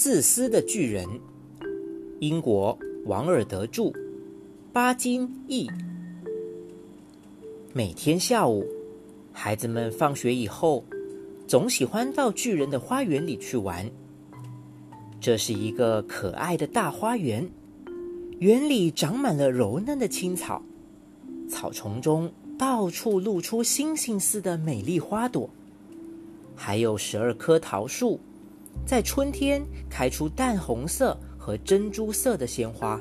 自私的巨人，英国王尔德著，巴金译。每天下午，孩子们放学以后，总喜欢到巨人的花园里去玩。这是一个可爱的大花园，园里长满了柔嫩的青草，草丛中到处露出星星似的美丽花朵，还有十二棵桃树。在春天开出淡红色和珍珠色的鲜花，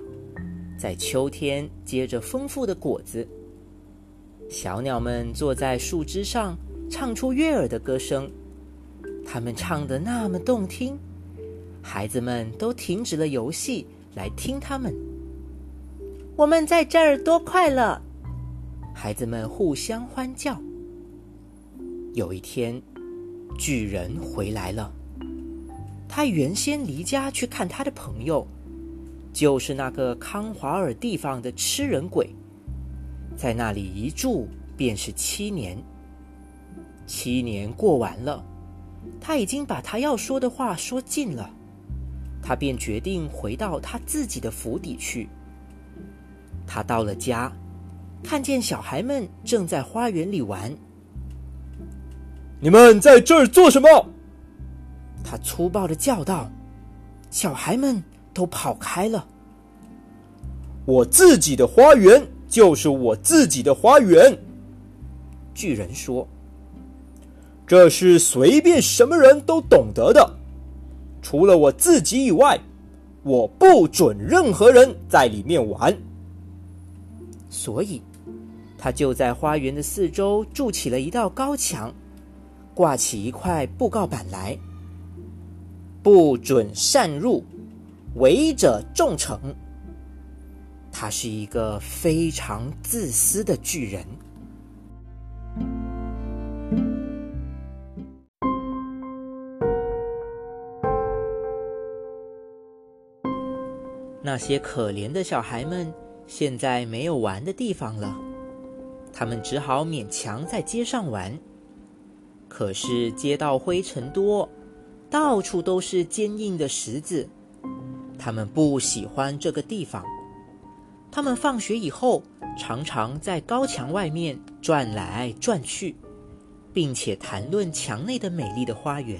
在秋天结着丰富的果子。小鸟们坐在树枝上，唱出悦耳的歌声。它们唱得那么动听，孩子们都停止了游戏来听它们。我们在这儿多快乐！孩子们互相欢叫。有一天，巨人回来了。他原先离家去看他的朋友，就是那个康华尔地方的吃人鬼，在那里一住便是七年。七年过完了，他已经把他要说的话说尽了，他便决定回到他自己的府邸去。他到了家，看见小孩们正在花园里玩。你们在这儿做什么？他粗暴的叫道：“小孩们都跑开了。我自己的花园就是我自己的花园。”巨人说：“这是随便什么人都懂得的，除了我自己以外，我不准任何人在里面玩。”所以，他就在花园的四周筑起了一道高墙，挂起一块布告板来。不准擅入，违者重惩。他是一个非常自私的巨人。那些可怜的小孩们现在没有玩的地方了，他们只好勉强在街上玩。可是街道灰尘多。到处都是坚硬的石子，他们不喜欢这个地方。他们放学以后常常在高墙外面转来转去，并且谈论墙内的美丽的花园。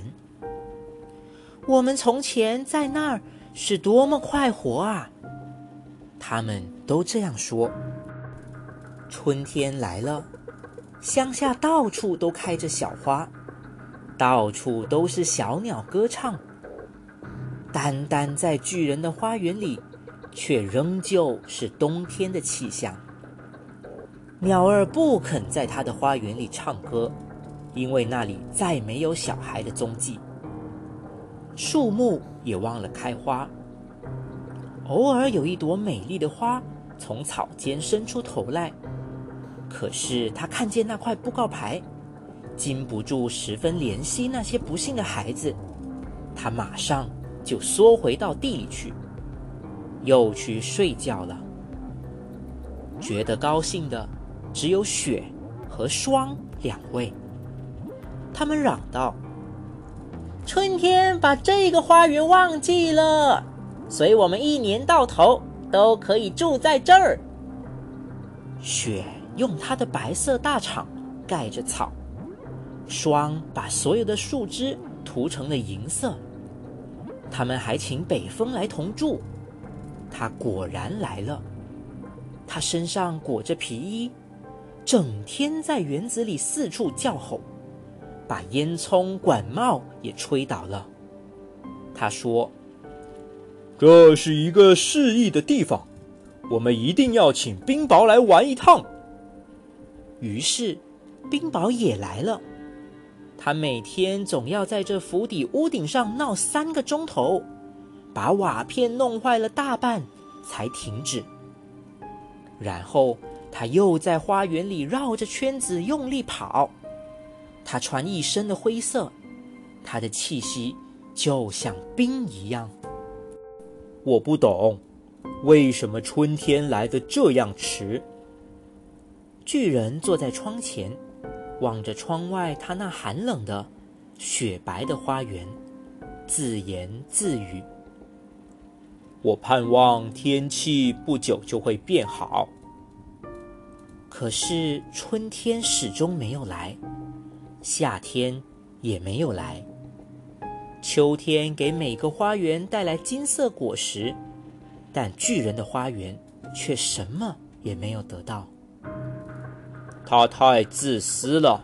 我们从前在那儿是多么快活啊！他们都这样说。春天来了，乡下到处都开着小花。到处都是小鸟歌唱，单单在巨人的花园里，却仍旧是冬天的气象。鸟儿不肯在他的花园里唱歌，因为那里再没有小孩的踪迹。树木也忘了开花，偶尔有一朵美丽的花从草间伸出头来，可是他看见那块布告牌。禁不住十分怜惜那些不幸的孩子，他马上就缩回到地里去，又去睡觉了。觉得高兴的只有雪和霜两位。他们嚷道：“春天把这个花园忘记了，所以我们一年到头都可以住在这儿。”雪用它的白色大氅盖着草。霜把所有的树枝涂成了银色。他们还请北风来同住，他果然来了。他身上裹着皮衣，整天在园子里四处叫吼，把烟囱管帽也吹倒了。他说：“这是一个适宜的地方，我们一定要请冰雹来玩一趟。”于是，冰雹也来了。他每天总要在这府邸屋顶上闹三个钟头，把瓦片弄坏了大半才停止。然后他又在花园里绕着圈子用力跑。他穿一身的灰色，他的气息就像冰一样。我不懂，为什么春天来的这样迟？巨人坐在窗前。望着窗外，他那寒冷的、雪白的花园，自言自语：“我盼望天气不久就会变好。”可是春天始终没有来，夏天也没有来。秋天给每个花园带来金色果实，但巨人的花园却什么也没有得到。他太自私了，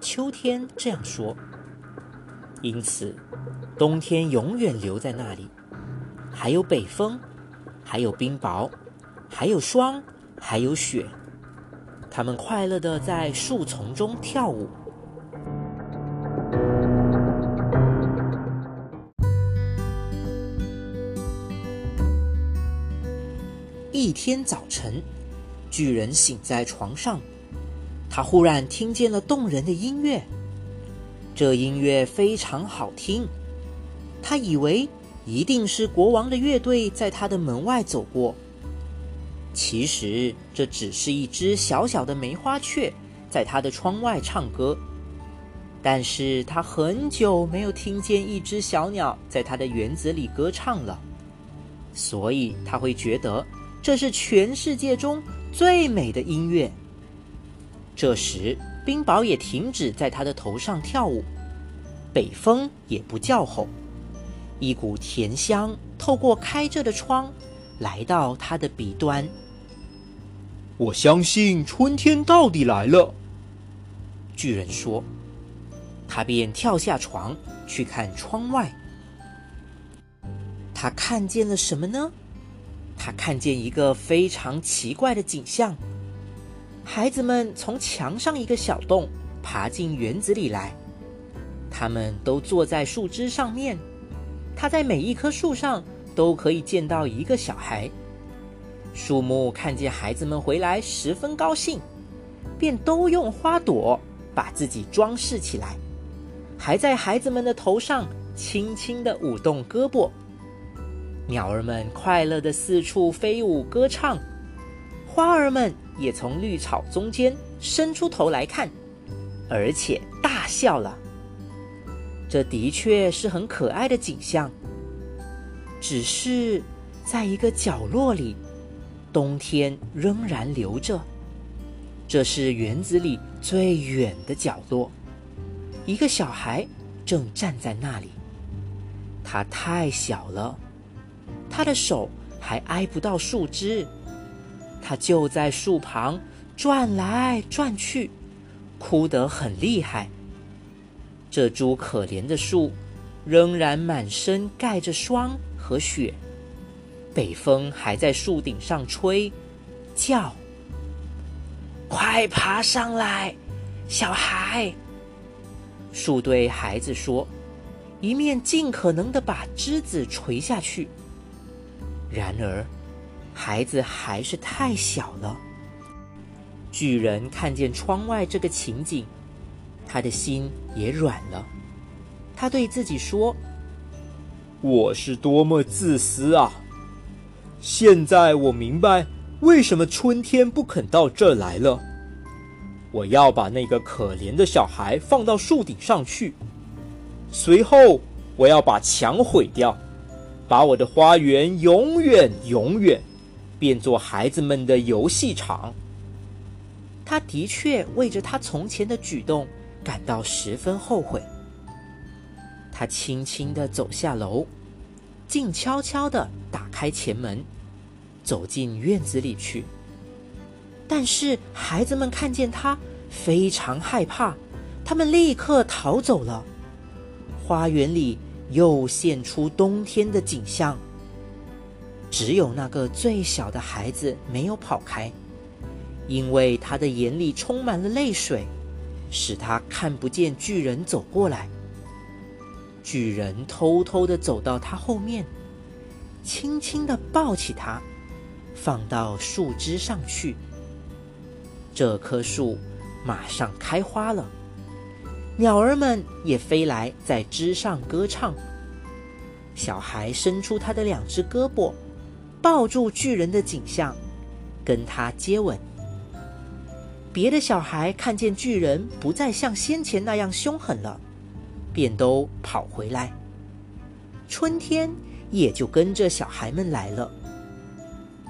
秋天这样说。因此，冬天永远留在那里，还有北风，还有冰雹，还有霜，还有雪。他们快乐的在树丛中跳舞。一天早晨，巨人醒在床上，他忽然听见了动人的音乐。这音乐非常好听，他以为一定是国王的乐队在他的门外走过。其实这只是一只小小的梅花雀在他的窗外唱歌，但是他很久没有听见一只小鸟在他的园子里歌唱了，所以他会觉得这是全世界中最美的音乐。这时。冰雹也停止在他的头上跳舞，北风也不叫吼，一股甜香透过开着的窗，来到他的鼻端。我相信春天到底来了，巨人说。他便跳下床去看窗外。他看见了什么呢？他看见一个非常奇怪的景象。孩子们从墙上一个小洞爬进园子里来，他们都坐在树枝上面。他在每一棵树上都可以见到一个小孩。树木看见孩子们回来，十分高兴，便都用花朵把自己装饰起来，还在孩子们的头上轻轻地舞动胳膊。鸟儿们快乐地四处飞舞歌唱，花儿们。也从绿草中间伸出头来看，而且大笑了。这的确是很可爱的景象。只是在一个角落里，冬天仍然留着。这是园子里最远的角落，一个小孩正站在那里。他太小了，他的手还挨不到树枝。他就在树旁转来转去，哭得很厉害。这株可怜的树仍然满身盖着霜和雪，北风还在树顶上吹，叫：“快爬上来，小孩！”树对孩子说，一面尽可能的把枝子垂下去。然而。孩子还是太小了。巨人看见窗外这个情景，他的心也软了。他对自己说：“我是多么自私啊！现在我明白为什么春天不肯到这来了。我要把那个可怜的小孩放到树顶上去，随后我要把墙毁掉，把我的花园永远永远。”变作孩子们的游戏场。他的确为着他从前的举动感到十分后悔。他轻轻的走下楼，静悄悄的打开前门，走进院子里去。但是孩子们看见他，非常害怕，他们立刻逃走了。花园里又现出冬天的景象。只有那个最小的孩子没有跑开，因为他的眼里充满了泪水，使他看不见巨人走过来。巨人偷偷的走到他后面，轻轻的抱起他，放到树枝上去。这棵树马上开花了，鸟儿们也飞来，在枝上歌唱。小孩伸出他的两只胳膊。抱住巨人的景象，跟他接吻。别的小孩看见巨人不再像先前那样凶狠了，便都跑回来，春天也就跟着小孩们来了。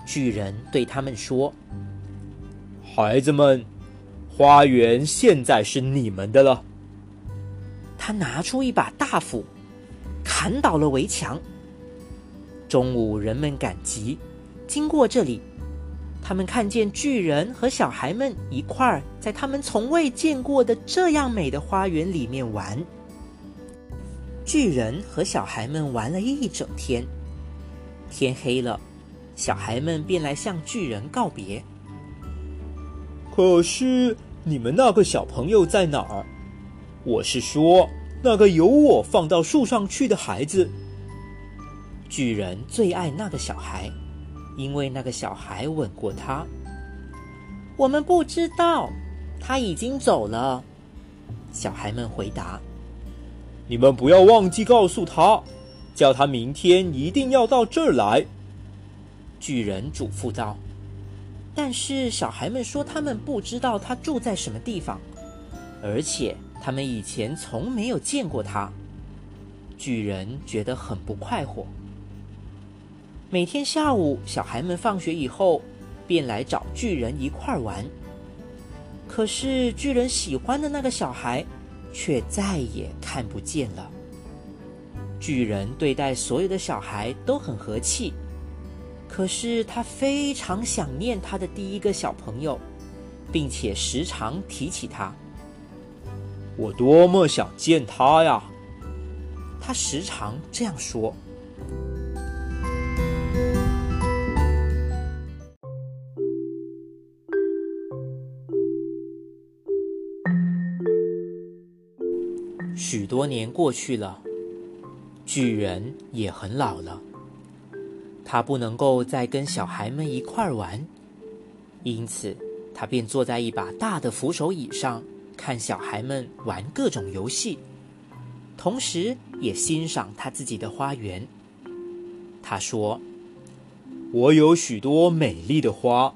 巨人对他们说：“孩子们，花园现在是你们的了。”他拿出一把大斧，砍倒了围墙。中午，人们赶集，经过这里，他们看见巨人和小孩们一块儿在他们从未见过的这样美的花园里面玩。巨人和小孩们玩了一整天，天黑了，小孩们便来向巨人告别。可是，你们那个小朋友在哪儿？我是说。那个由我放到树上去的孩子，巨人最爱那个小孩，因为那个小孩吻过他。我们不知道，他已经走了。小孩们回答：“你们不要忘记告诉他，叫他明天一定要到这儿来。”巨人嘱咐道。但是小孩们说他们不知道他住在什么地方，而且。他们以前从没有见过他，巨人觉得很不快活。每天下午，小孩们放学以后，便来找巨人一块玩。可是巨人喜欢的那个小孩，却再也看不见了。巨人对待所有的小孩都很和气，可是他非常想念他的第一个小朋友，并且时常提起他。我多么想见他呀！他时常这样说。许多年过去了，巨人也很老了，他不能够再跟小孩们一块玩，因此他便坐在一把大的扶手椅上。看小孩们玩各种游戏，同时也欣赏他自己的花园。他说：“我有许多美丽的花，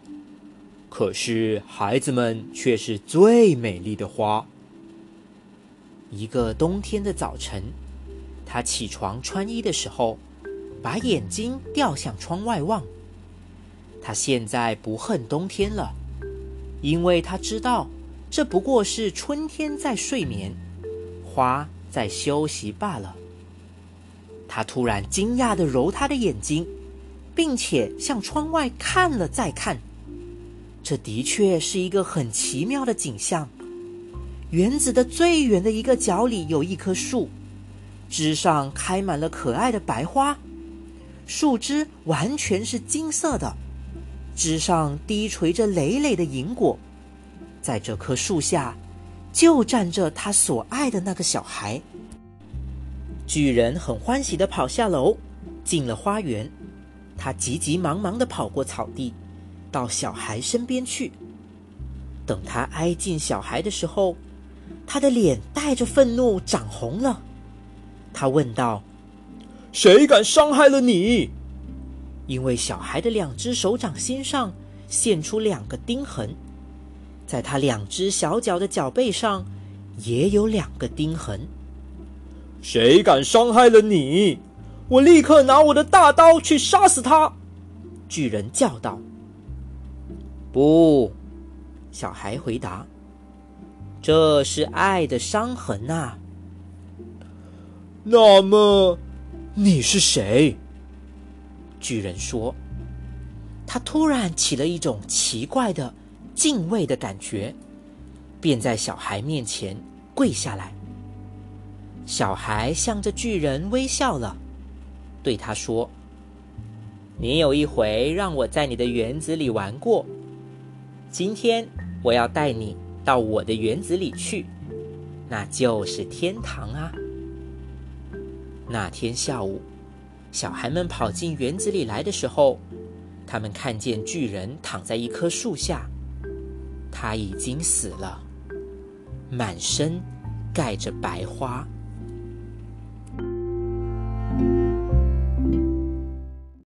可是孩子们却是最美丽的花。”一个冬天的早晨，他起床穿衣的时候，把眼睛掉向窗外望。他现在不恨冬天了，因为他知道。这不过是春天在睡眠，花在休息罢了。他突然惊讶的揉他的眼睛，并且向窗外看了再看。这的确是一个很奇妙的景象。园子的最远的一个角里有一棵树，枝上开满了可爱的白花，树枝完全是金色的，枝上低垂着累累的银果。在这棵树下，就站着他所爱的那个小孩。巨人很欢喜的跑下楼，进了花园。他急急忙忙的跑过草地，到小孩身边去。等他挨近小孩的时候，他的脸带着愤怒涨红了。他问道：“谁敢伤害了你？”因为小孩的两只手掌心上现出两个钉痕。在他两只小脚的脚背上，也有两个钉痕。谁敢伤害了你？我立刻拿我的大刀去杀死他！巨人叫道。不，小孩回答：“这是爱的伤痕啊。”那么，你是谁？巨人说。他突然起了一种奇怪的。敬畏的感觉，便在小孩面前跪下来。小孩向着巨人微笑了，对他说：“你有一回让我在你的园子里玩过，今天我要带你到我的园子里去，那就是天堂啊。”那天下午，小孩们跑进园子里来的时候，他们看见巨人躺在一棵树下。他已经死了，满身盖着白花。